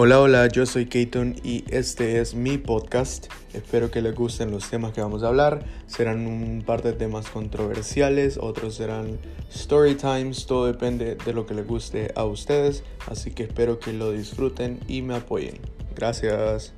Hola, hola, yo soy Kayton y este es mi podcast. Espero que les gusten los temas que vamos a hablar. Serán un par de temas controversiales, otros serán story times, todo depende de lo que les guste a ustedes. Así que espero que lo disfruten y me apoyen. Gracias.